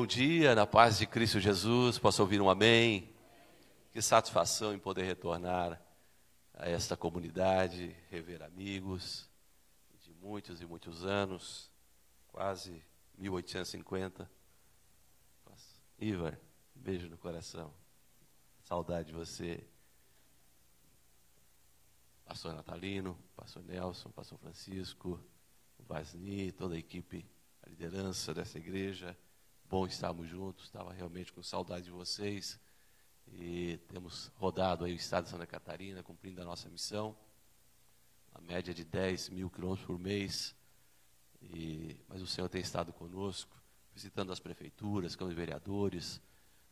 Bom dia, na paz de Cristo Jesus. Posso ouvir um amém? Que satisfação em poder retornar a esta comunidade, rever amigos de muitos e muitos anos, quase 1850. Ivar, beijo no coração. Saudade de você. Pastor Natalino, Pastor Nelson, Pastor Francisco, o Vasni, toda a equipe, a liderança dessa igreja bom estarmos juntos, estava realmente com saudade de vocês. E temos rodado aí o estado de Santa Catarina, cumprindo a nossa missão. A média de 10 mil quilômetros por mês. E, mas o Senhor tem estado conosco, visitando as prefeituras, câmaras de vereadores,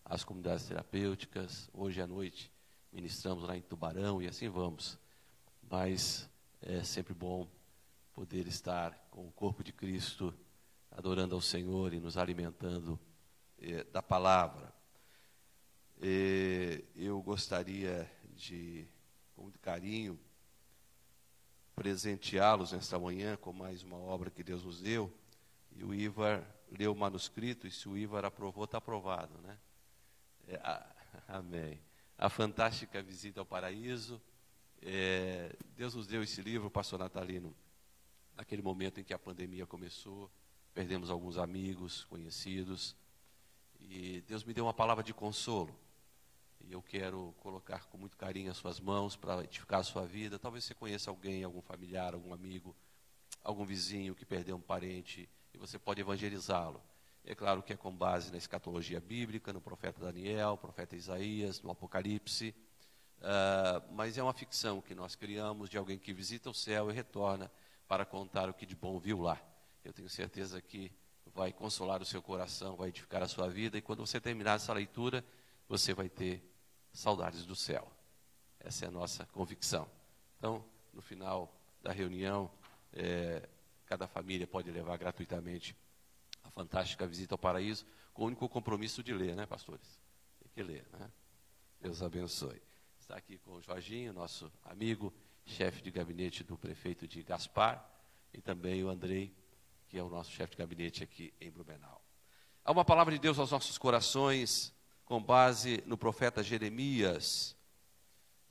as comunidades terapêuticas. Hoje à noite ministramos lá em Tubarão e assim vamos. Mas é sempre bom poder estar com o corpo de Cristo adorando ao Senhor e nos alimentando eh, da palavra. Eu gostaria de, com muito carinho, presenteá-los nesta manhã com mais uma obra que Deus nos deu. E o Ivar leu o manuscrito, e se o Ivar aprovou, está aprovado, né? É, a, amém. A fantástica visita ao paraíso. É, Deus nos deu esse livro, pastor Natalino, naquele momento em que a pandemia começou perdemos alguns amigos, conhecidos, e Deus me deu uma palavra de consolo. E eu quero colocar com muito carinho as suas mãos para edificar a sua vida. Talvez você conheça alguém, algum familiar, algum amigo, algum vizinho que perdeu um parente, e você pode evangelizá-lo. É claro que é com base na escatologia bíblica, no profeta Daniel, profeta Isaías, no Apocalipse, uh, mas é uma ficção que nós criamos de alguém que visita o céu e retorna para contar o que de bom viu lá. Eu tenho certeza que vai consolar o seu coração, vai edificar a sua vida, e quando você terminar essa leitura, você vai ter saudades do céu. Essa é a nossa convicção. Então, no final da reunião, é, cada família pode levar gratuitamente a fantástica visita ao paraíso, com o único compromisso de ler, né, pastores? Tem que ler, né? Deus abençoe. Está aqui com o Jorginho, nosso amigo, chefe de gabinete do prefeito de Gaspar, e também o Andrei, que é o nosso chefe de gabinete aqui em Blumenau. Há uma palavra de Deus aos nossos corações, com base no profeta Jeremias.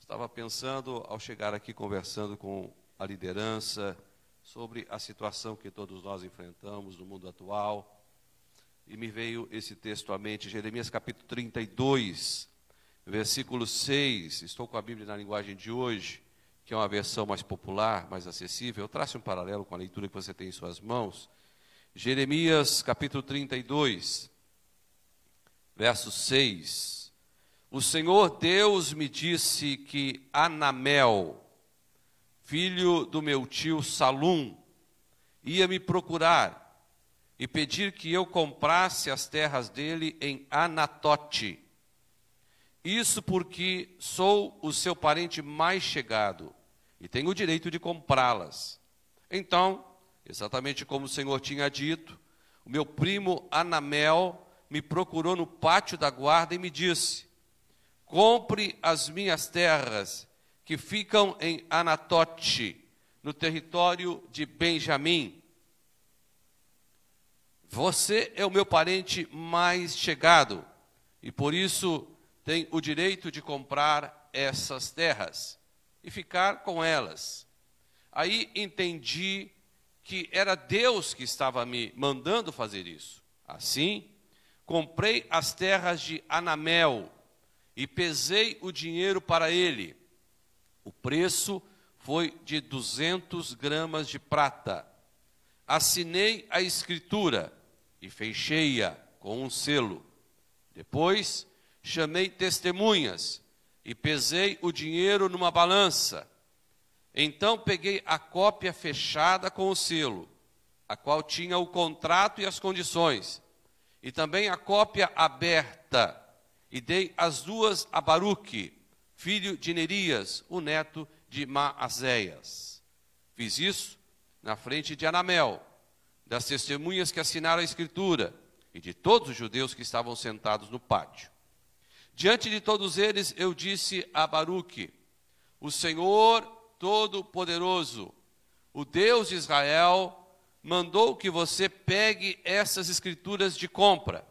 Estava pensando, ao chegar aqui, conversando com a liderança, sobre a situação que todos nós enfrentamos no mundo atual, e me veio esse texto à mente, Jeremias capítulo 32, versículo 6. Estou com a Bíblia na linguagem de hoje que é uma versão mais popular, mais acessível, eu traço um paralelo com a leitura que você tem em suas mãos. Jeremias capítulo 32, verso 6. O Senhor Deus me disse que Anamel, filho do meu tio Salum, ia me procurar e pedir que eu comprasse as terras dele em Anatote. Isso porque sou o seu parente mais chegado e tenho o direito de comprá-las. Então, exatamente como o Senhor tinha dito, o meu primo Anamel me procurou no pátio da guarda e me disse: Compre as minhas terras que ficam em Anatote, no território de Benjamim. Você é o meu parente mais chegado e por isso tem o direito de comprar essas terras e ficar com elas. Aí entendi que era Deus que estava me mandando fazer isso. Assim, comprei as terras de Anamel e pesei o dinheiro para ele. O preço foi de 200 gramas de prata. Assinei a escritura e fechei-a com um selo. Depois, chamei testemunhas e pesei o dinheiro numa balança. Então peguei a cópia fechada com o selo, a qual tinha o contrato e as condições, e também a cópia aberta, e dei as duas a Baruque, filho de Nerias, o neto de Maazéias. Fiz isso na frente de Anamel, das testemunhas que assinaram a escritura, e de todos os judeus que estavam sentados no pátio. Diante de todos eles, eu disse a Baruque: O Senhor Todo-Poderoso, o Deus de Israel, mandou que você pegue essas escrituras de compra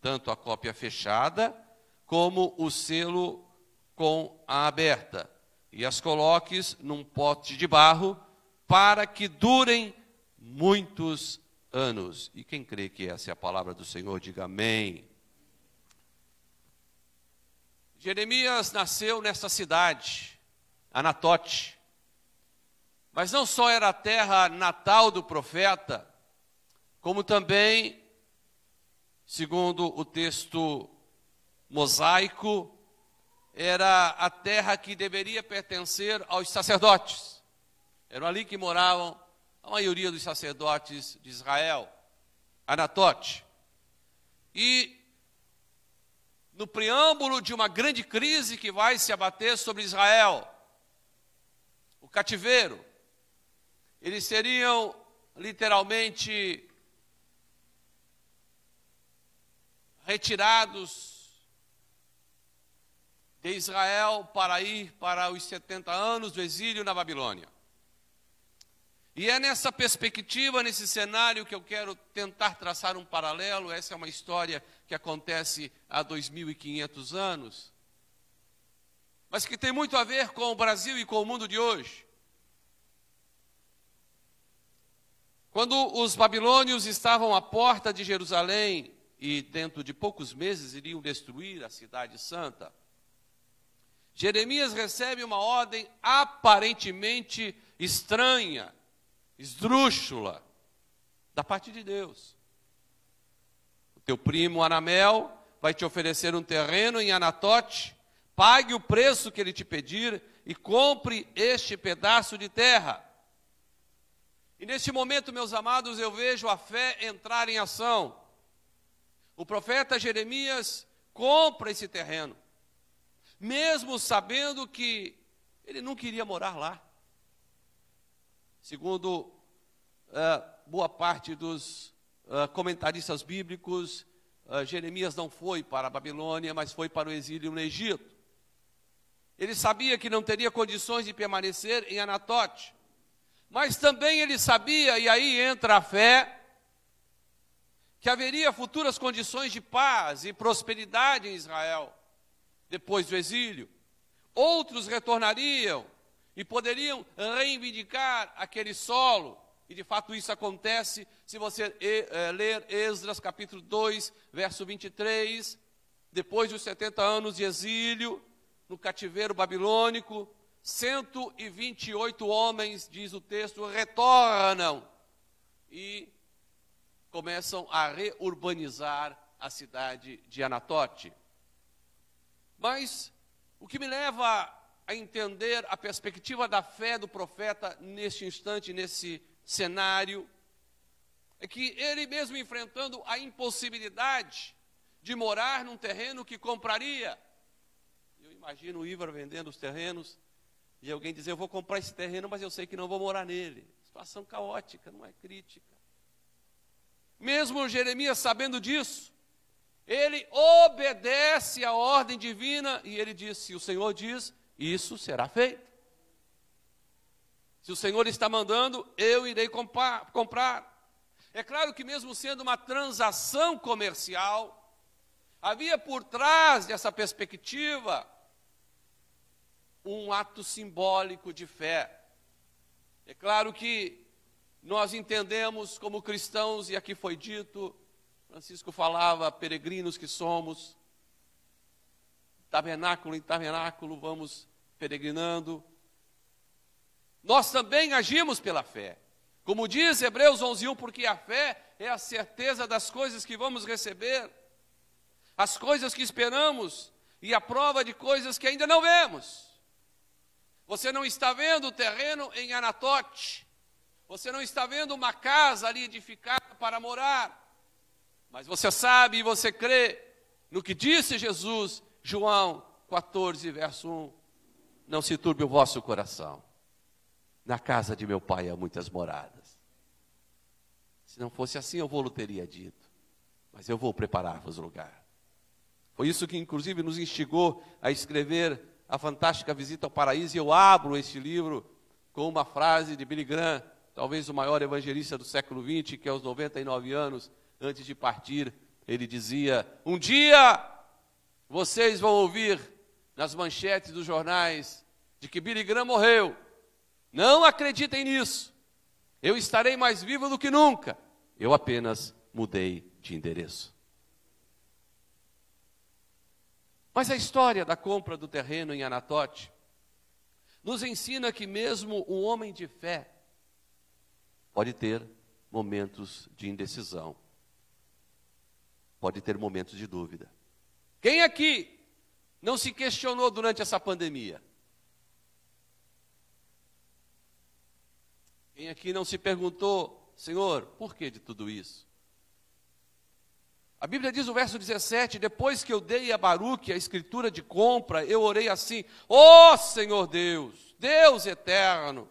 tanto a cópia fechada como o selo com a aberta, e as coloques num pote de barro para que durem muitos anos. E quem crê que essa é a palavra do Senhor, diga amém. Jeremias nasceu nesta cidade, Anatote. Mas não só era a terra natal do profeta, como também, segundo o texto mosaico, era a terra que deveria pertencer aos sacerdotes. Eram ali que moravam a maioria dos sacerdotes de Israel, Anatote. E no preâmbulo de uma grande crise que vai se abater sobre Israel, o cativeiro, eles seriam literalmente retirados de Israel para ir para os 70 anos do exílio na Babilônia. E é nessa perspectiva, nesse cenário, que eu quero tentar traçar um paralelo. Essa é uma história que acontece há 2.500 anos, mas que tem muito a ver com o Brasil e com o mundo de hoje. Quando os babilônios estavam à porta de Jerusalém e dentro de poucos meses iriam destruir a cidade santa, Jeremias recebe uma ordem aparentemente estranha esdrúxula da parte de Deus. Teu primo Anamel vai te oferecer um terreno em Anatote, pague o preço que ele te pedir e compre este pedaço de terra. E neste momento, meus amados, eu vejo a fé entrar em ação. O profeta Jeremias compra esse terreno, mesmo sabendo que ele não queria morar lá. Segundo uh, boa parte dos uh, comentaristas bíblicos, uh, Jeremias não foi para a Babilônia, mas foi para o exílio no Egito. Ele sabia que não teria condições de permanecer em Anatote, mas também ele sabia, e aí entra a fé, que haveria futuras condições de paz e prosperidade em Israel depois do exílio. Outros retornariam e poderiam reivindicar aquele solo. E de fato isso acontece se você é, ler Esdras capítulo 2, verso 23. Depois dos 70 anos de exílio no cativeiro babilônico, 128 homens, diz o texto, retornam e começam a reurbanizar a cidade de Anatote. Mas o que me leva a entender a perspectiva da fé do profeta neste instante, nesse cenário, é que ele mesmo enfrentando a impossibilidade de morar num terreno que compraria. Eu imagino o Ivar vendendo os terrenos e alguém dizer: Eu vou comprar esse terreno, mas eu sei que não vou morar nele. Situação caótica, não é crítica. Mesmo Jeremias sabendo disso, ele obedece à ordem divina e ele diz: Se o Senhor diz, isso será feito. Se o Senhor está mandando, eu irei comprar. É claro que, mesmo sendo uma transação comercial, havia por trás dessa perspectiva um ato simbólico de fé. É claro que nós entendemos como cristãos, e aqui foi dito, Francisco falava, peregrinos que somos, tabernáculo em tabernáculo, vamos peregrinando. Nós também agimos pela fé. Como diz Hebreus 11:1, porque a fé é a certeza das coisas que vamos receber, as coisas que esperamos e a prova de coisas que ainda não vemos. Você não está vendo o terreno em Anatote, você não está vendo uma casa ali edificada para morar, mas você sabe e você crê no que disse Jesus João 14, verso 1. Não se turbe o vosso coração. Na casa de meu pai há muitas moradas. Se não fosse assim, eu vou teria dito. Mas eu vou preparar-vos lugar. Foi isso que, inclusive, nos instigou a escrever a fantástica visita ao paraíso. E eu abro este livro com uma frase de Billy Graham, talvez o maior evangelista do século XX, que aos 99 anos, antes de partir, ele dizia: Um dia vocês vão ouvir nas manchetes dos jornais de que Billy Graham morreu. Não acreditem nisso. Eu estarei mais vivo do que nunca. Eu apenas mudei de endereço. Mas a história da compra do terreno em Anatote nos ensina que mesmo um homem de fé pode ter momentos de indecisão, pode ter momentos de dúvida. Quem aqui não se questionou durante essa pandemia? Quem aqui não se perguntou, Senhor, por que de tudo isso? A Bíblia diz no verso 17: Depois que eu dei a Baruque a escritura de compra, eu orei assim: Ó oh, Senhor Deus, Deus eterno,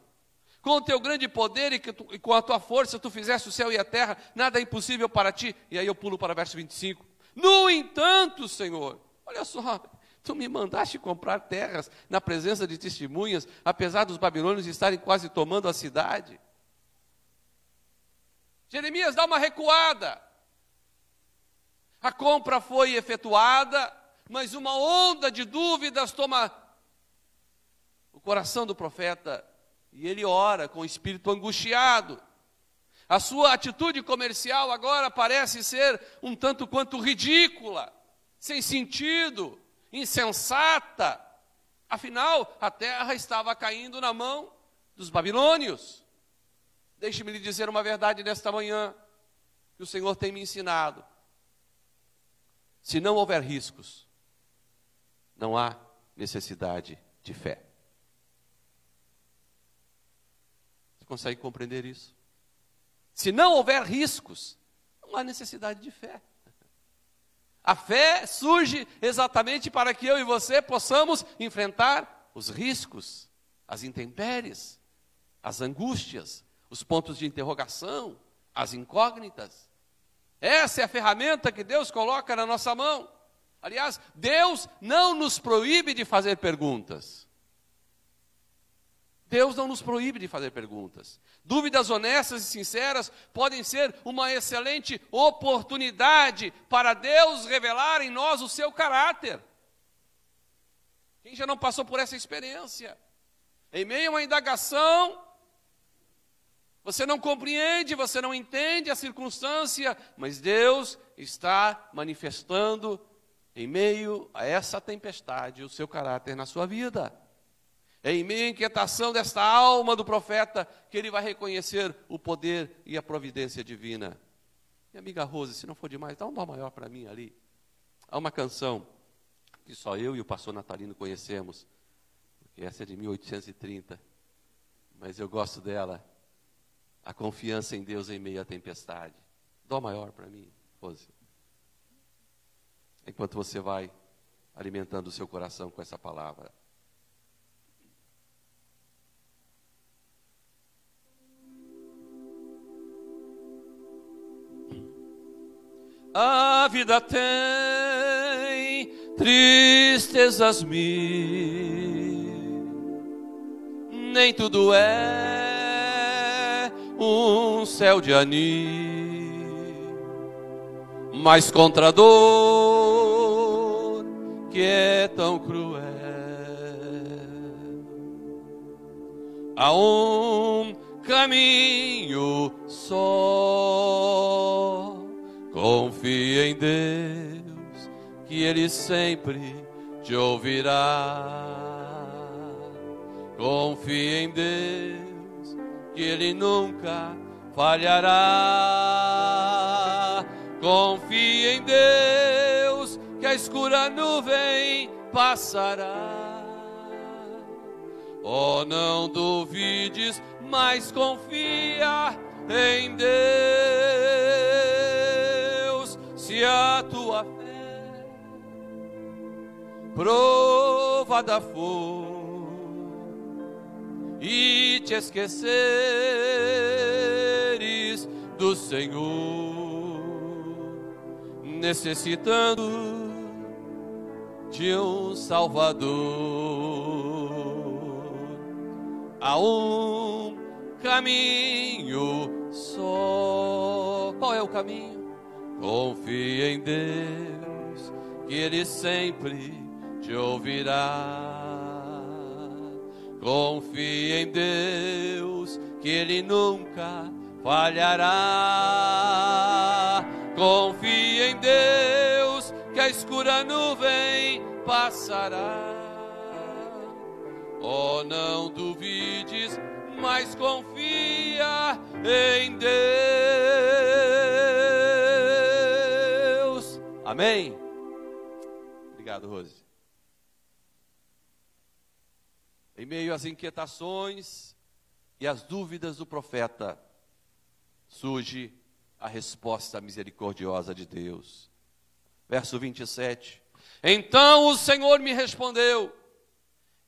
com o teu grande poder e, tu, e, com a tua força tu fizeste o céu e a terra, nada é impossível para ti. E aí eu pulo para o verso 25. No entanto, Senhor, olha só, tu me mandaste comprar terras na presença de testemunhas, apesar dos babilônios estarem quase tomando a cidade. Jeremias dá uma recuada. A compra foi efetuada, mas uma onda de dúvidas toma o coração do profeta e ele ora com o espírito angustiado. A sua atitude comercial agora parece ser um tanto quanto ridícula, sem sentido, insensata. Afinal, a terra estava caindo na mão dos babilônios. Deixe-me lhe dizer uma verdade nesta manhã, que o Senhor tem me ensinado. Se não houver riscos, não há necessidade de fé. Você consegue compreender isso? Se não houver riscos, não há necessidade de fé. A fé surge exatamente para que eu e você possamos enfrentar os riscos, as intempéries, as angústias, os pontos de interrogação, as incógnitas. Essa é a ferramenta que Deus coloca na nossa mão. Aliás, Deus não nos proíbe de fazer perguntas. Deus não nos proíbe de fazer perguntas. Dúvidas honestas e sinceras podem ser uma excelente oportunidade para Deus revelar em nós o seu caráter. Quem já não passou por essa experiência? Em meio a uma indagação, você não compreende, você não entende a circunstância, mas Deus está manifestando em meio a essa tempestade o seu caráter na sua vida. É em meio à inquietação desta alma do profeta que ele vai reconhecer o poder e a providência divina. Minha amiga Rose, se não for demais, dá um dó maior para mim ali. Há uma canção que só eu e o pastor Natalino conhecemos, porque essa é de 1830, mas eu gosto dela a confiança em Deus em meio à tempestade. Dó maior para mim, Rose. Enquanto você vai alimentando o seu coração com essa palavra. A vida tem tristezas mil, nem tudo é um céu de anil, mas contra a dor que é tão cruel, há um caminho só. Confia em Deus, que Ele sempre te ouvirá. Confia em Deus que Ele nunca falhará. Confie em Deus, que a escura nuvem passará. Oh, não duvides, mas confia em Deus. Provada for e te esqueceres do Senhor, necessitando de um Salvador. Há um caminho só. Qual é o caminho? Confie em Deus, que Ele sempre te ouvirá. Confie em Deus, que Ele nunca falhará. Confie em Deus, que a escura nuvem passará. Oh, não duvides, mas confia em Deus. Amém? Obrigado, Rose. Em meio às inquietações e às dúvidas do profeta, surge a resposta misericordiosa de Deus. Verso 27. Então o Senhor me respondeu: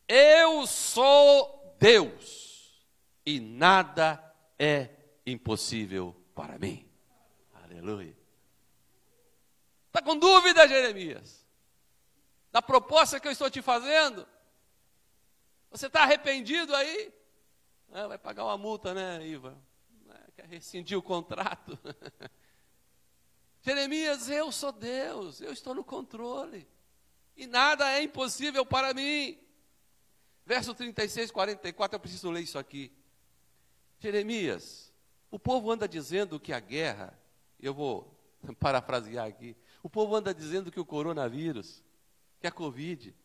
Eu sou Deus, e nada é impossível para mim. Aleluia. Está com dúvida, Jeremias? Da proposta que eu estou te fazendo? Você está arrependido aí? É, vai pagar uma multa, né, Iva? É, quer rescindir o contrato? Jeremias, eu sou Deus, eu estou no controle. E nada é impossível para mim. Verso 36, 44, eu preciso ler isso aqui. Jeremias, o povo anda dizendo que a guerra, eu vou parafrasear aqui, o povo anda dizendo que o coronavírus, que a Covid,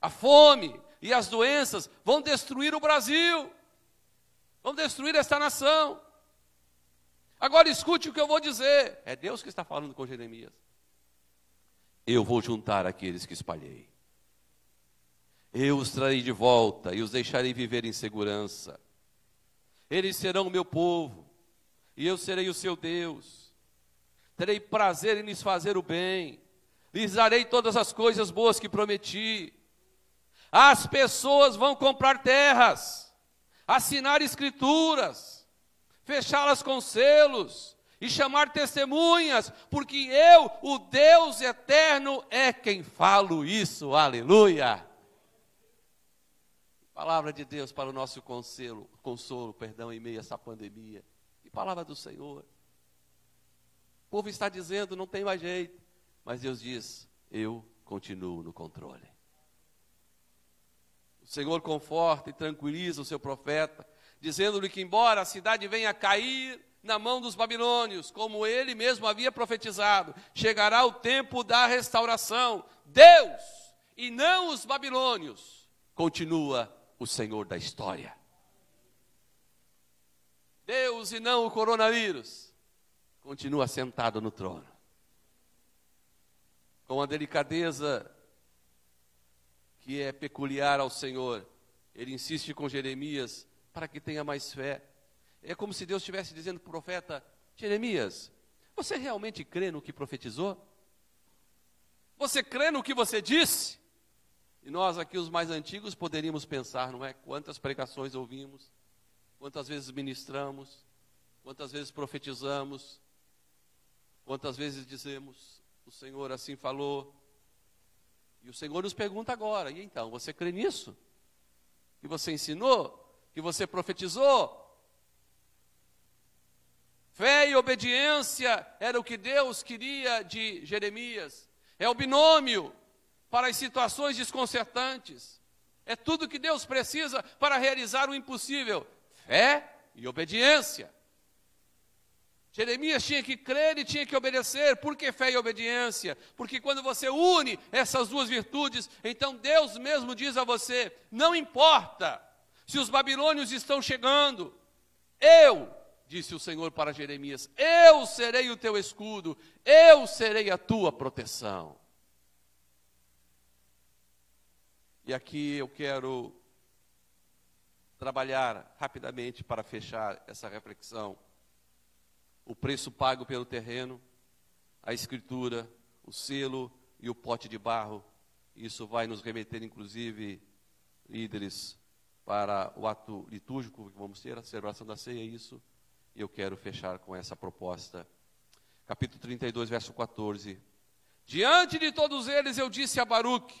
a fome e as doenças vão destruir o Brasil, vão destruir esta nação. Agora escute o que eu vou dizer. É Deus que está falando com Jeremias. Eu vou juntar aqueles que espalhei. Eu os trarei de volta e os deixarei viver em segurança. Eles serão o meu povo, e eu serei o seu Deus. Terei prazer em lhes fazer o bem, lhes darei todas as coisas boas que prometi. As pessoas vão comprar terras, assinar escrituras, fechá-las com selos e chamar testemunhas, porque eu, o Deus eterno, é quem falo isso. Aleluia. Palavra de Deus para o nosso consolo, consolo, perdão, em meio a essa pandemia. E palavra do Senhor. O povo está dizendo, não tem mais jeito. Mas Deus diz, eu continuo no controle. Senhor conforta e tranquiliza o seu profeta, dizendo-lhe que, embora a cidade venha a cair na mão dos babilônios, como ele mesmo havia profetizado, chegará o tempo da restauração. Deus, e não os babilônios, continua o Senhor da história. Deus e não o coronavírus, continua sentado no trono. Com a delicadeza que é peculiar ao Senhor. Ele insiste com Jeremias para que tenha mais fé. É como se Deus estivesse dizendo para o profeta: Jeremias, você realmente crê no que profetizou? Você crê no que você disse? E nós aqui, os mais antigos, poderíamos pensar, não é? Quantas pregações ouvimos, quantas vezes ministramos, quantas vezes profetizamos, quantas vezes dizemos, o Senhor assim falou, e o Senhor nos pergunta agora: e então, você crê nisso? Que você ensinou? Que você profetizou? Fé e obediência era o que Deus queria de Jeremias. É o binômio para as situações desconcertantes. É tudo que Deus precisa para realizar o impossível: fé e obediência. Jeremias tinha que crer e tinha que obedecer. Por que fé e obediência? Porque quando você une essas duas virtudes, então Deus mesmo diz a você: não importa se os babilônios estão chegando, eu, disse o Senhor para Jeremias, eu serei o teu escudo, eu serei a tua proteção. E aqui eu quero trabalhar rapidamente para fechar essa reflexão o preço pago pelo terreno, a escritura, o selo e o pote de barro. Isso vai nos remeter, inclusive, líderes, para o ato litúrgico que vamos ter, a celebração da ceia, isso. E eu quero fechar com essa proposta. Capítulo 32, verso 14. Diante de todos eles eu disse a Baruque,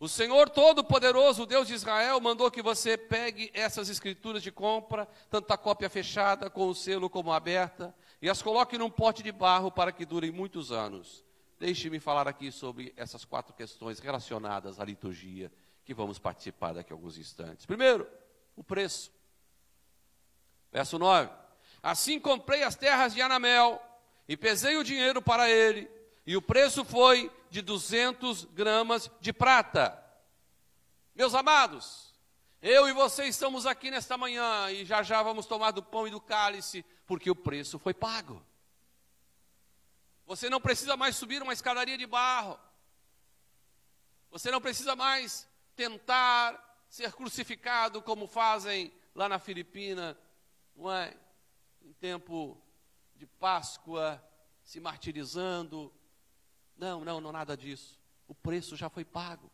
o Senhor Todo-Poderoso, Deus de Israel, mandou que você pegue essas escrituras de compra, tanto a cópia fechada com o selo como aberta, e as coloque num pote de barro para que durem muitos anos. Deixe-me falar aqui sobre essas quatro questões relacionadas à liturgia que vamos participar daqui a alguns instantes. Primeiro, o preço. Verso 9: Assim comprei as terras de Anamel e pesei o dinheiro para ele, e o preço foi de 200 gramas de prata. Meus amados, eu e você estamos aqui nesta manhã e já já vamos tomar do pão e do cálice, porque o preço foi pago. Você não precisa mais subir uma escadaria de barro. Você não precisa mais tentar ser crucificado como fazem lá na Filipina, não é? Em tempo de Páscoa, se martirizando. Não, não, não nada disso. O preço já foi pago.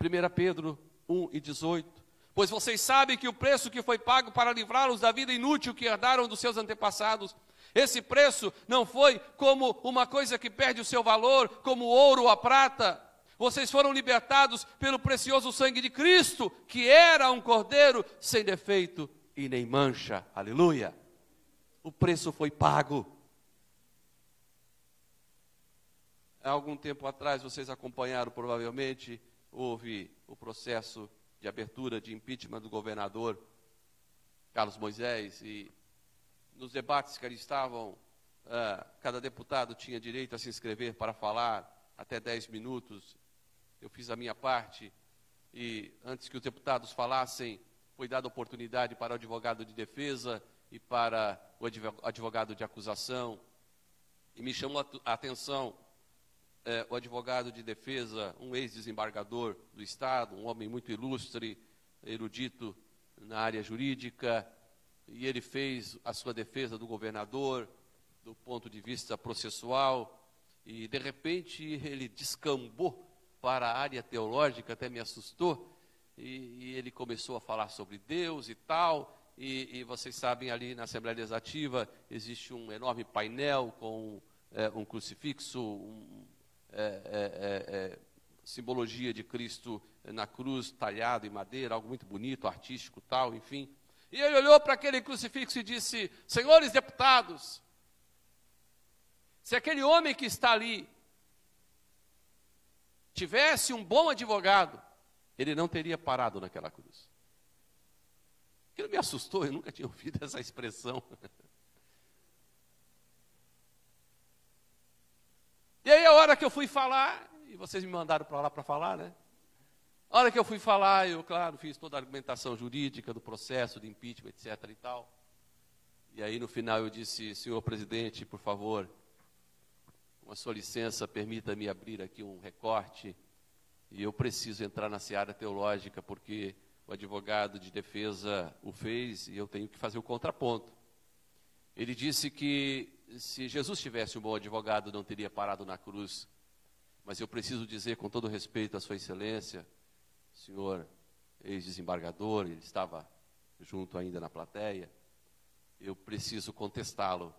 1 Pedro 1 e 18. Pois vocês sabem que o preço que foi pago para livrá-los da vida inútil que herdaram dos seus antepassados, esse preço não foi como uma coisa que perde o seu valor, como ouro ou a prata. Vocês foram libertados pelo precioso sangue de Cristo, que era um cordeiro sem defeito e nem mancha. Aleluia. O preço foi pago. Há algum tempo atrás, vocês acompanharam provavelmente, houve o processo de abertura de impeachment do governador Carlos Moisés e nos debates que ali estavam, uh, cada deputado tinha direito a se inscrever para falar até 10 minutos. Eu fiz a minha parte e antes que os deputados falassem, foi dada oportunidade para o advogado de defesa e para o advogado de acusação. E me chamou a atenção eh, o advogado de defesa, um ex-desembargador do Estado, um homem muito ilustre, erudito na área jurídica, e ele fez a sua defesa do governador do ponto de vista processual e de repente ele descambou para a área teológica, até me assustou, e, e ele começou a falar sobre Deus e tal, e, e, vocês sabem ali na Assembleia Legislativa existe um enorme painel com é, um crucifixo, um, é, é, é, é simbologia de Cristo na cruz talhado em madeira, algo muito bonito, artístico tal, enfim. E ele olhou para aquele crucifixo e disse: Senhores deputados, se aquele homem que está ali tivesse um bom advogado, ele não teria parado naquela cruz. Aquilo me assustou, eu nunca tinha ouvido essa expressão. E aí, a hora que eu fui falar, e vocês me mandaram para lá para falar, né? A hora que eu fui falar, eu, claro, fiz toda a argumentação jurídica do processo de impeachment, etc. e tal. E aí, no final, eu disse: senhor presidente, por favor, com a sua licença, permita-me abrir aqui um recorte. E eu preciso entrar na seara teológica, porque o advogado de defesa o fez e eu tenho que fazer o contraponto. Ele disse que se Jesus tivesse um bom advogado, não teria parado na cruz. Mas eu preciso dizer, com todo respeito à Sua Excelência, senhor ex-desembargador, ele estava junto ainda na plateia, eu preciso contestá-lo.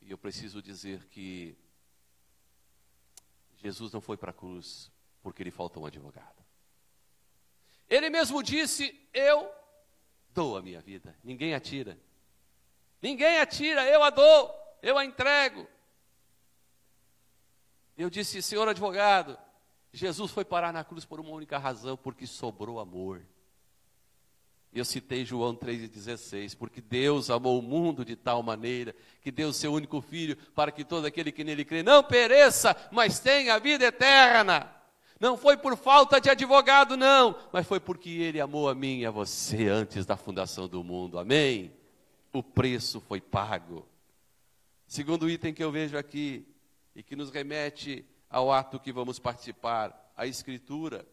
E eu preciso dizer que Jesus não foi para a cruz porque lhe faltou um advogado. Ele mesmo disse: Eu dou a minha vida, ninguém atira. Ninguém atira, eu a dou, eu a entrego. Eu disse: Senhor advogado, Jesus foi parar na cruz por uma única razão, porque sobrou amor. Eu citei João 3,16, porque Deus amou o mundo de tal maneira que deu o seu único filho para que todo aquele que nele crê não pereça, mas tenha vida eterna. Não foi por falta de advogado, não, mas foi porque ele amou a mim e a você antes da fundação do mundo. Amém? O preço foi pago. Segundo item que eu vejo aqui, e que nos remete ao ato que vamos participar, a Escritura.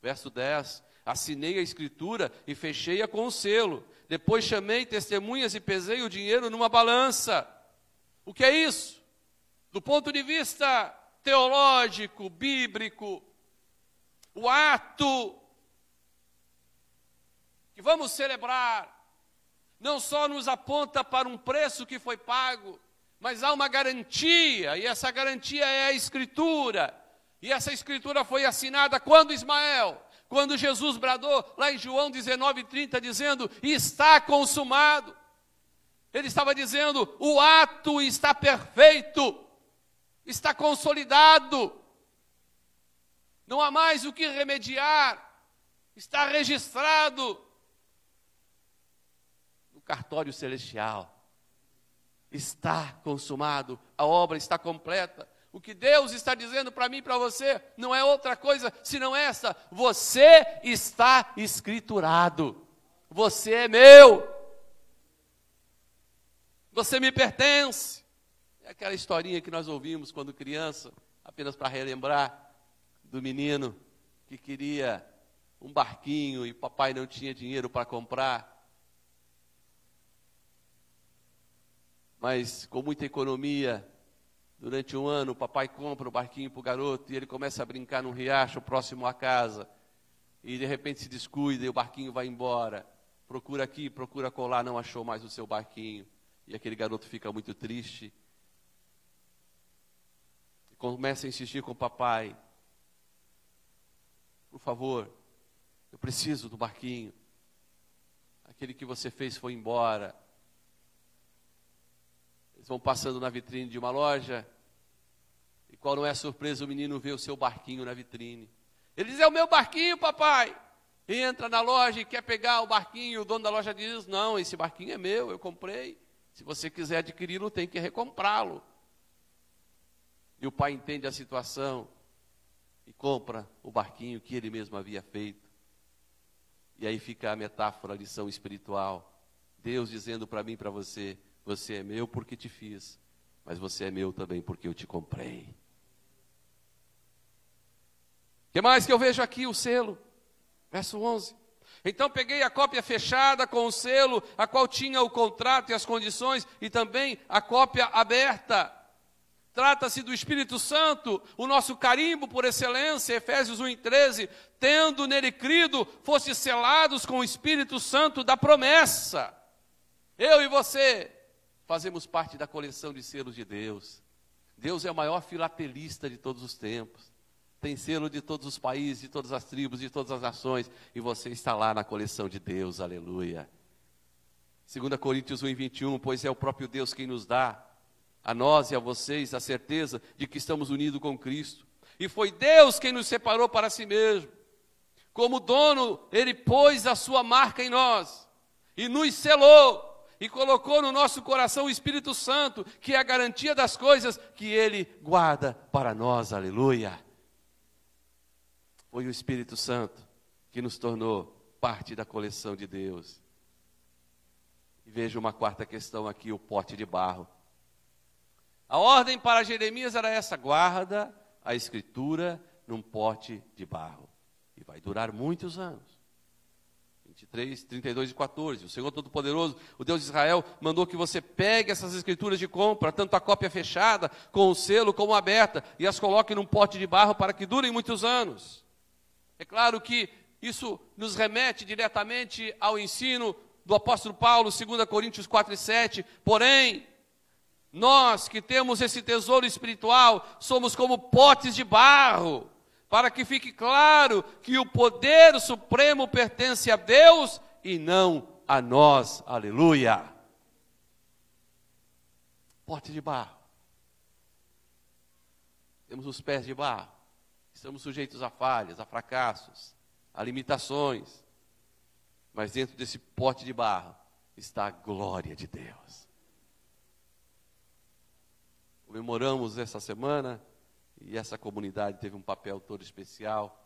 Verso 10: Assinei a Escritura e fechei-a com o selo. Depois chamei testemunhas e pesei o dinheiro numa balança. O que é isso? Do ponto de vista teológico, bíblico, o ato que vamos celebrar não só nos aponta para um preço que foi pago, mas há uma garantia, e essa garantia é a Escritura. E essa Escritura foi assinada quando Ismael, quando Jesus bradou lá em João 19:30 dizendo: "Está consumado". Ele estava dizendo: o ato está perfeito, está consolidado, não há mais o que remediar, está registrado no cartório celestial. Está consumado, a obra está completa. O que Deus está dizendo para mim e para você não é outra coisa senão essa: você está escriturado, você é meu, você me pertence. É aquela historinha que nós ouvimos quando criança, apenas para relembrar do menino que queria um barquinho e papai não tinha dinheiro para comprar. Mas com muita economia, durante um ano, o papai compra o barquinho para o garoto e ele começa a brincar num riacho próximo à casa. E de repente se descuida e o barquinho vai embora. Procura aqui, procura colar, não achou mais o seu barquinho. E aquele garoto fica muito triste. E começa a insistir com o papai. Por favor, eu preciso do barquinho. Aquele que você fez foi embora. Eles vão passando na vitrine de uma loja. E qual não é a surpresa, o menino vê o seu barquinho na vitrine. Ele diz: É o meu barquinho, papai. Entra na loja e quer pegar o barquinho. O dono da loja diz: Não, esse barquinho é meu, eu comprei. Se você quiser adquiri-lo, tem que recomprá-lo. E o pai entende a situação e compra o barquinho que ele mesmo havia feito. E aí fica a metáfora, a lição espiritual. Deus dizendo para mim e para você: Você é meu porque te fiz, mas você é meu também porque eu te comprei. Que mais que eu vejo aqui? O selo, verso 11. Então peguei a cópia fechada com o selo, a qual tinha o contrato e as condições, e também a cópia aberta. Trata-se do Espírito Santo, o nosso carimbo por excelência, Efésios 1,13. Tendo nele crido, foste selados com o Espírito Santo da promessa. Eu e você fazemos parte da coleção de selos de Deus. Deus é o maior filatelista de todos os tempos. Tem selo de todos os países, de todas as tribos, de todas as nações. E você está lá na coleção de Deus, aleluia. 2 Coríntios 1, 21, pois é o próprio Deus quem nos dá a nós e a vocês a certeza de que estamos unidos com Cristo. E foi Deus quem nos separou para si mesmo. Como dono, Ele pôs a sua marca em nós e nos selou e colocou no nosso coração o Espírito Santo, que é a garantia das coisas que Ele guarda para nós. Aleluia. Foi o Espírito Santo que nos tornou parte da coleção de Deus. E veja uma quarta questão aqui: o pote de barro. A ordem para Jeremias era essa: guarda a escritura num pote de barro. E vai durar muitos anos. 23, 32 e 14. O Senhor Todo-Poderoso, o Deus de Israel, mandou que você pegue essas escrituras de compra, tanto a cópia fechada, com o selo, como aberta, e as coloque num pote de barro para que durem muitos anos. É claro que isso nos remete diretamente ao ensino do apóstolo Paulo, 2 Coríntios 4 e 7. Porém, nós que temos esse tesouro espiritual, somos como potes de barro, para que fique claro que o poder supremo pertence a Deus e não a nós. Aleluia. Pote de barro. Temos os pés de barro. Estamos sujeitos a falhas, a fracassos, a limitações. Mas dentro desse pote de barro está a glória de Deus comemoramos essa semana e essa comunidade teve um papel todo especial.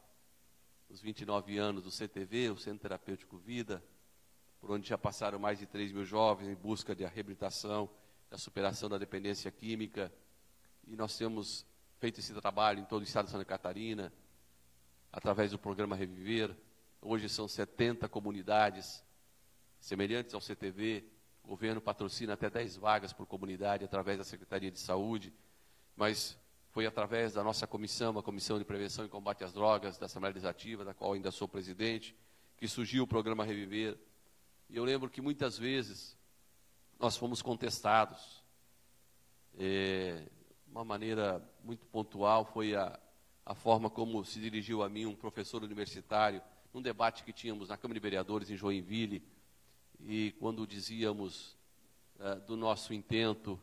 Os 29 anos do CTV, o Centro Terapêutico Vida, por onde já passaram mais de 3 mil jovens em busca de reabilitação, da superação da dependência química. E nós temos feito esse trabalho em todo o estado de Santa Catarina, através do programa Reviver. Hoje são 70 comunidades semelhantes ao CTV, o governo patrocina até 10 vagas por comunidade através da Secretaria de Saúde, mas foi através da nossa comissão, a Comissão de Prevenção e Combate às Drogas, da Assembleia Legislativa, da qual ainda sou presidente, que surgiu o programa Reviver. E eu lembro que muitas vezes nós fomos contestados. É, uma maneira muito pontual foi a, a forma como se dirigiu a mim um professor universitário, num debate que tínhamos na Câmara de Vereadores em Joinville, e quando dizíamos uh, do nosso intento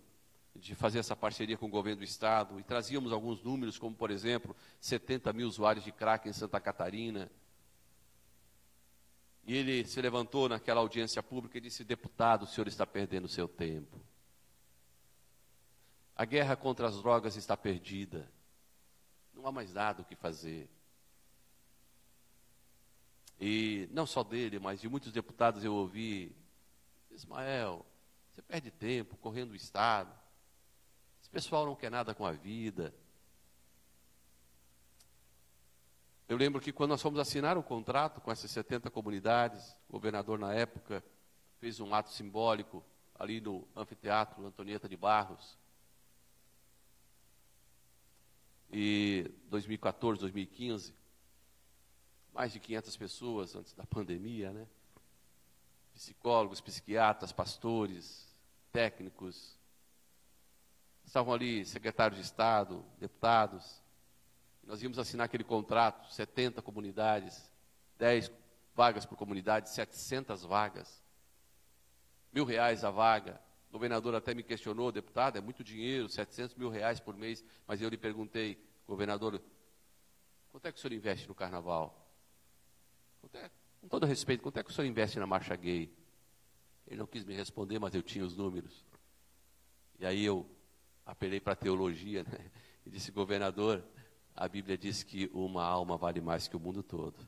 de fazer essa parceria com o governo do Estado e trazíamos alguns números, como, por exemplo, 70 mil usuários de crack em Santa Catarina. E ele se levantou naquela audiência pública e disse: Deputado, o senhor está perdendo seu tempo. A guerra contra as drogas está perdida. Não há mais nada o que fazer. E não só dele, mas de muitos deputados eu ouvi: Ismael, você perde tempo correndo o Estado. Esse pessoal não quer nada com a vida. Eu lembro que quando nós fomos assinar o contrato com essas 70 comunidades, o governador na época fez um ato simbólico ali no anfiteatro Antonieta de Barros. E 2014, 2015, mais de 500 pessoas antes da pandemia, né? Psicólogos, psiquiatras, pastores, técnicos, Estavam ali secretários de Estado, deputados. Nós íamos assinar aquele contrato, 70 comunidades, 10 vagas por comunidade, 700 vagas. Mil reais a vaga. O governador até me questionou, deputado, é muito dinheiro, 700 mil reais por mês. Mas eu lhe perguntei, governador, quanto é que o senhor investe no carnaval? É, com todo respeito, quanto é que o senhor investe na marcha gay? Ele não quis me responder, mas eu tinha os números. E aí eu apelei para a teologia, né? e disse, governador, a Bíblia diz que uma alma vale mais que o mundo todo.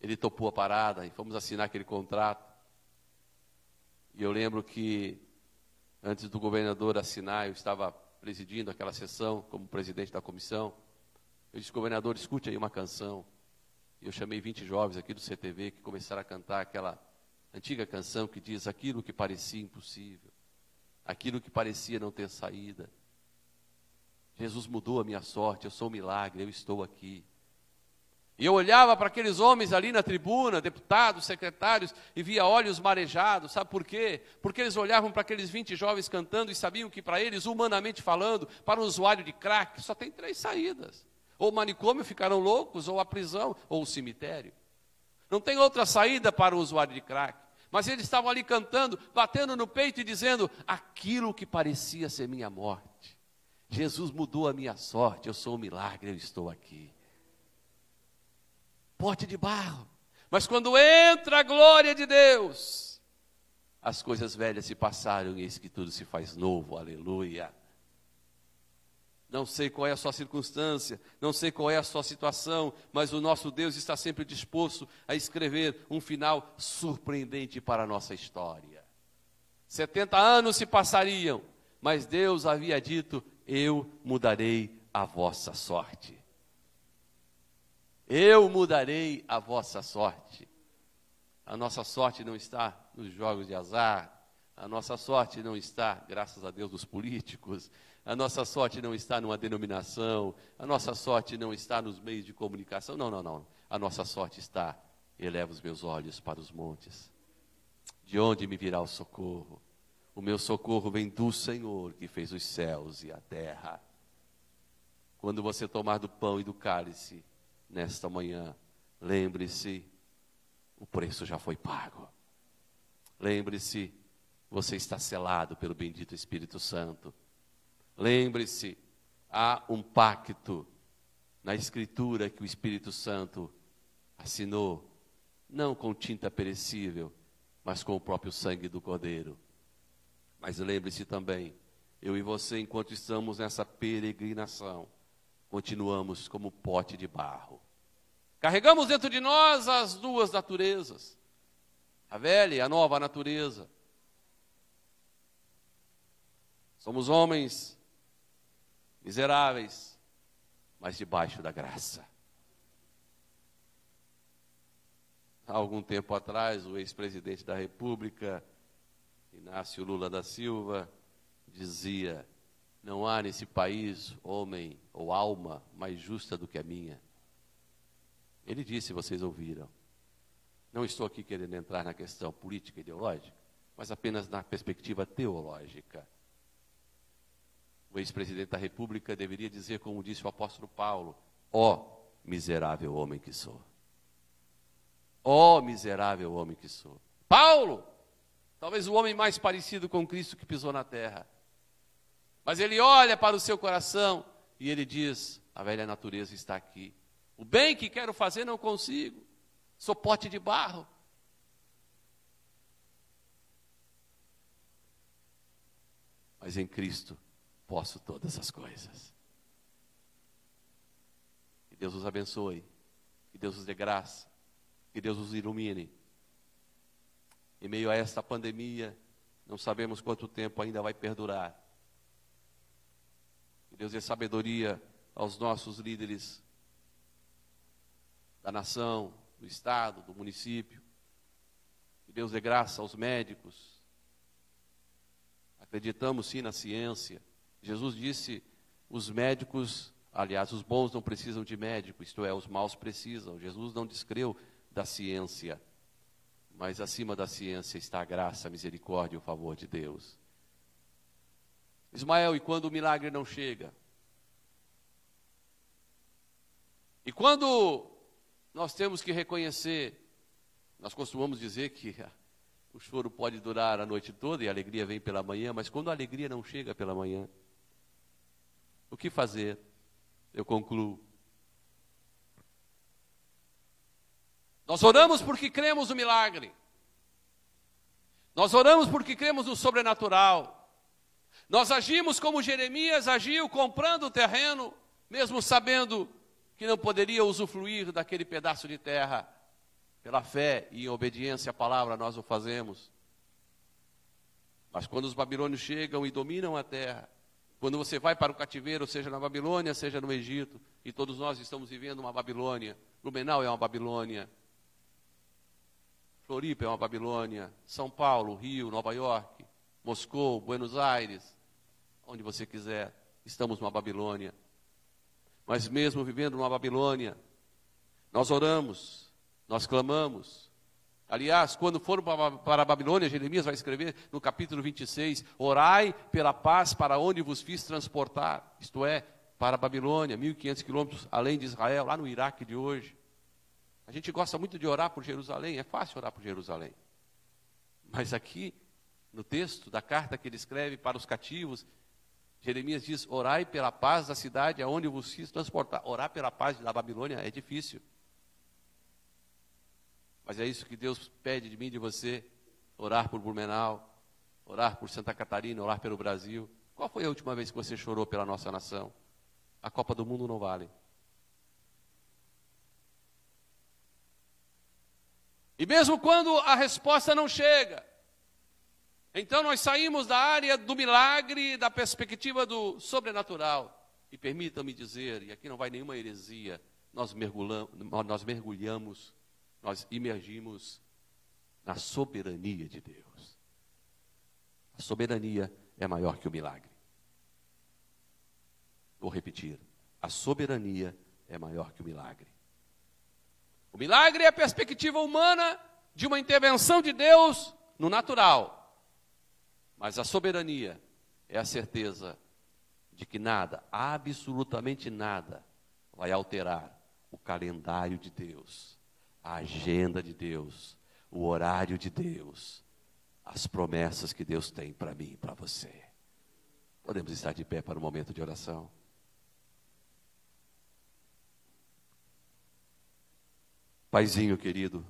Ele topou a parada e fomos assinar aquele contrato. E eu lembro que, antes do governador assinar, eu estava presidindo aquela sessão como presidente da comissão. Eu disse, governador, escute aí uma canção. E eu chamei 20 jovens aqui do CTV que começaram a cantar aquela antiga canção que diz aquilo que parecia impossível aquilo que parecia não ter saída. Jesus mudou a minha sorte, eu sou um milagre, eu estou aqui. E eu olhava para aqueles homens ali na tribuna, deputados, secretários, e via olhos marejados, sabe por quê? Porque eles olhavam para aqueles 20 jovens cantando e sabiam que para eles, humanamente falando, para um usuário de crack, só tem três saídas: ou o manicômio ficaram loucos, ou a prisão, ou o cemitério. Não tem outra saída para o usuário de crack. Mas eles estavam ali cantando, batendo no peito e dizendo: aquilo que parecia ser minha morte. Jesus mudou a minha sorte, eu sou um milagre, eu estou aqui. Pote de barro. Mas quando entra a glória de Deus, as coisas velhas se passaram e eis que tudo se faz novo, aleluia. Não sei qual é a sua circunstância, não sei qual é a sua situação, mas o nosso Deus está sempre disposto a escrever um final surpreendente para a nossa história. 70 anos se passariam, mas Deus havia dito: Eu mudarei a vossa sorte. Eu mudarei a vossa sorte. A nossa sorte não está nos jogos de azar, a nossa sorte não está, graças a Deus, nos políticos, a nossa sorte não está numa denominação, a nossa sorte não está nos meios de comunicação. Não, não, não. A nossa sorte está, eleva os meus olhos para os montes. De onde me virá o socorro? O meu socorro vem do Senhor que fez os céus e a terra. Quando você tomar do pão e do cálice nesta manhã, lembre-se, o preço já foi pago. Lembre-se, você está selado pelo bendito Espírito Santo. Lembre-se, há um pacto na Escritura que o Espírito Santo assinou, não com tinta perecível, mas com o próprio sangue do Cordeiro. Mas lembre-se também, eu e você, enquanto estamos nessa peregrinação, continuamos como pote de barro. Carregamos dentro de nós as duas naturezas, a velha e a nova natureza. Somos homens miseráveis, mas debaixo da graça. Há algum tempo atrás, o ex-presidente da República, Inácio Lula da Silva, dizia: Não há nesse país homem ou alma mais justa do que a minha. Ele disse, vocês ouviram. Não estou aqui querendo entrar na questão política e ideológica, mas apenas na perspectiva teológica. O ex-presidente da República deveria dizer, como disse o apóstolo Paulo: Ó oh, miserável homem que sou. Ó oh, miserável homem que sou. Paulo, talvez o homem mais parecido com Cristo que pisou na terra. Mas ele olha para o seu coração e ele diz: a velha natureza está aqui. O bem que quero fazer não consigo. Sou pote de barro. Mas em Cristo posso todas as coisas. Que Deus os abençoe. Que Deus os dê graça. Que Deus os ilumine. Em meio a esta pandemia, não sabemos quanto tempo ainda vai perdurar. Que Deus dê sabedoria aos nossos líderes da nação, do estado, do município. Que Deus dê graça aos médicos. Acreditamos sim na ciência. Jesus disse: os médicos, aliás, os bons não precisam de médico, isto é, os maus precisam. Jesus não descreu da ciência, mas acima da ciência está a graça, a misericórdia e o favor de Deus. Ismael, e quando o milagre não chega? E quando nós temos que reconhecer, nós costumamos dizer que o choro pode durar a noite toda e a alegria vem pela manhã, mas quando a alegria não chega pela manhã, o que fazer? Eu concluo. Nós oramos porque cremos no milagre. Nós oramos porque cremos no sobrenatural. Nós agimos como Jeremias agiu, comprando o terreno, mesmo sabendo que não poderia usufruir daquele pedaço de terra. Pela fé e em obediência à palavra nós o fazemos. Mas quando os babilônios chegam e dominam a terra, quando você vai para o cativeiro, seja na Babilônia, seja no Egito, e todos nós estamos vivendo uma Babilônia, Blumenau é uma Babilônia, Floripa é uma Babilônia, São Paulo, Rio, Nova York, Moscou, Buenos Aires, onde você quiser, estamos numa Babilônia. Mas mesmo vivendo numa Babilônia, nós oramos, nós clamamos. Aliás, quando for para a Babilônia, Jeremias vai escrever no capítulo 26: Orai pela paz para onde vos fiz transportar, isto é, para a Babilônia, 1.500 quilômetros além de Israel, lá no Iraque de hoje. A gente gosta muito de orar por Jerusalém, é fácil orar por Jerusalém. Mas aqui, no texto da carta que ele escreve para os cativos, Jeremias diz: Orai pela paz da cidade aonde vos fiz transportar. Orar pela paz da Babilônia é difícil. Mas é isso que Deus pede de mim de você: orar por Blumenau, orar por Santa Catarina, orar pelo Brasil. Qual foi a última vez que você chorou pela nossa nação? A Copa do Mundo não vale. E mesmo quando a resposta não chega, então nós saímos da área do milagre, da perspectiva do sobrenatural. E permitam-me dizer, e aqui não vai nenhuma heresia, nós nós mergulhamos, nós imergimos na soberania de Deus. A soberania é maior que o milagre. Vou repetir: a soberania é maior que o milagre. O milagre é a perspectiva humana de uma intervenção de Deus no natural. Mas a soberania é a certeza de que nada, absolutamente nada, vai alterar o calendário de Deus, a agenda de Deus, o horário de Deus, as promessas que Deus tem para mim e para você. Podemos estar de pé para um momento de oração. Paizinho querido,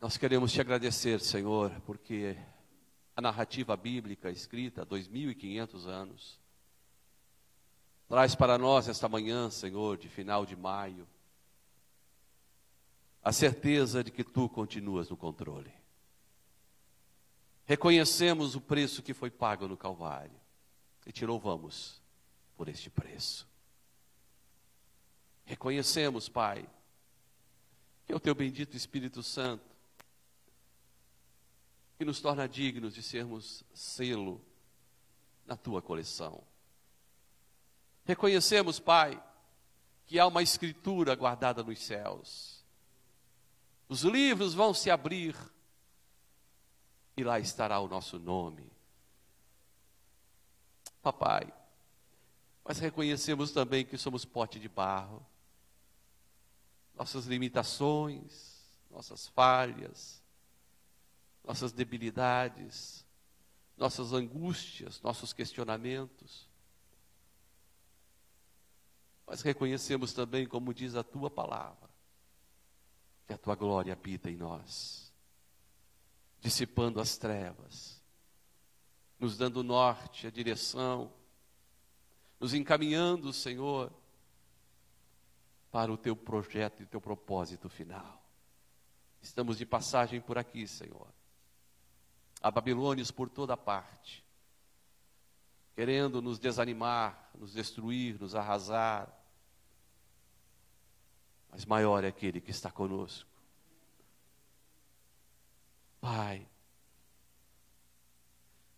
nós queremos te agradecer, Senhor, porque a narrativa bíblica escrita há 2.500 anos traz para nós esta manhã, Senhor, de final de maio, a certeza de que tu continuas no controle. Reconhecemos o preço que foi pago no Calvário e te louvamos por este preço. Reconhecemos, Pai, que é o teu bendito Espírito Santo que nos torna dignos de sermos selo na tua coleção. Reconhecemos, Pai, que há uma escritura guardada nos céus. Os livros vão se abrir e lá estará o nosso nome. Papai, mas reconhecemos também que somos pote de barro, nossas limitações, nossas falhas, nossas debilidades, nossas angústias, nossos questionamentos. Mas reconhecemos também, como diz a tua palavra, que a tua glória habita em nós, dissipando as trevas, nos dando norte, a direção, nos encaminhando, Senhor, para o teu projeto e teu propósito final. Estamos de passagem por aqui, Senhor. Há babilônios por toda parte, querendo nos desanimar, nos destruir, nos arrasar. Mas maior é aquele que está conosco. Pai,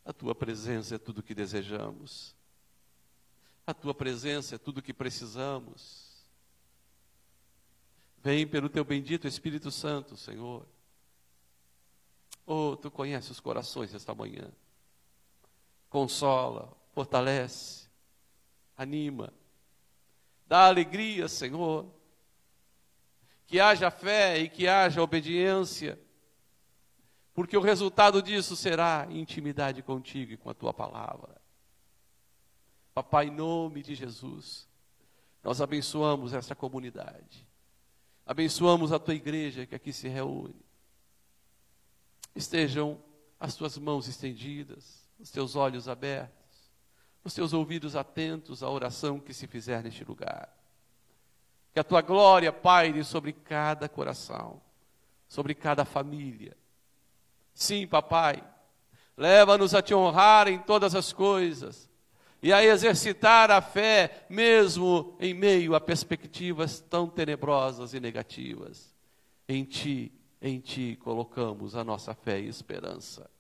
a tua presença é tudo o que desejamos. A tua presença é tudo o que precisamos. Vem pelo teu bendito Espírito Santo, Senhor. Oh, tu conheces os corações esta manhã. Consola, fortalece, anima. Dá alegria, Senhor. Que haja fé e que haja obediência. Porque o resultado disso será intimidade contigo e com a tua palavra. Papai, em nome de Jesus, nós abençoamos esta comunidade. Abençoamos a tua igreja que aqui se reúne. Estejam as tuas mãos estendidas, os teus olhos abertos, os teus ouvidos atentos à oração que se fizer neste lugar. Que a tua glória paire sobre cada coração, sobre cada família. Sim, papai, leva-nos a te honrar em todas as coisas e a exercitar a fé, mesmo em meio a perspectivas tão tenebrosas e negativas. Em Ti, em Ti colocamos a nossa fé e esperança.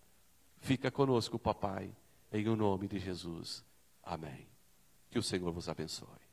Fica conosco, papai, em o nome de Jesus. Amém. Que o Senhor vos abençoe.